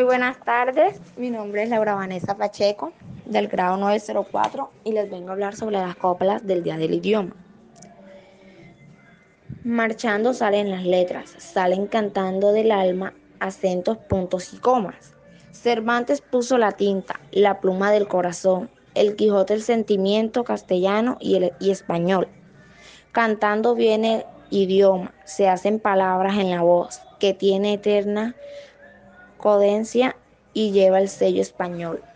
Muy buenas tardes, mi nombre es Laura Vanessa Pacheco, del grado 904, y les vengo a hablar sobre las coplas del Día del Idioma. Marchando salen las letras, salen cantando del alma, acentos, puntos y comas. Cervantes puso la tinta, la pluma del corazón, el Quijote el sentimiento castellano y, el, y español. Cantando viene el idioma, se hacen palabras en la voz, que tiene eterna codencia y lleva el sello español.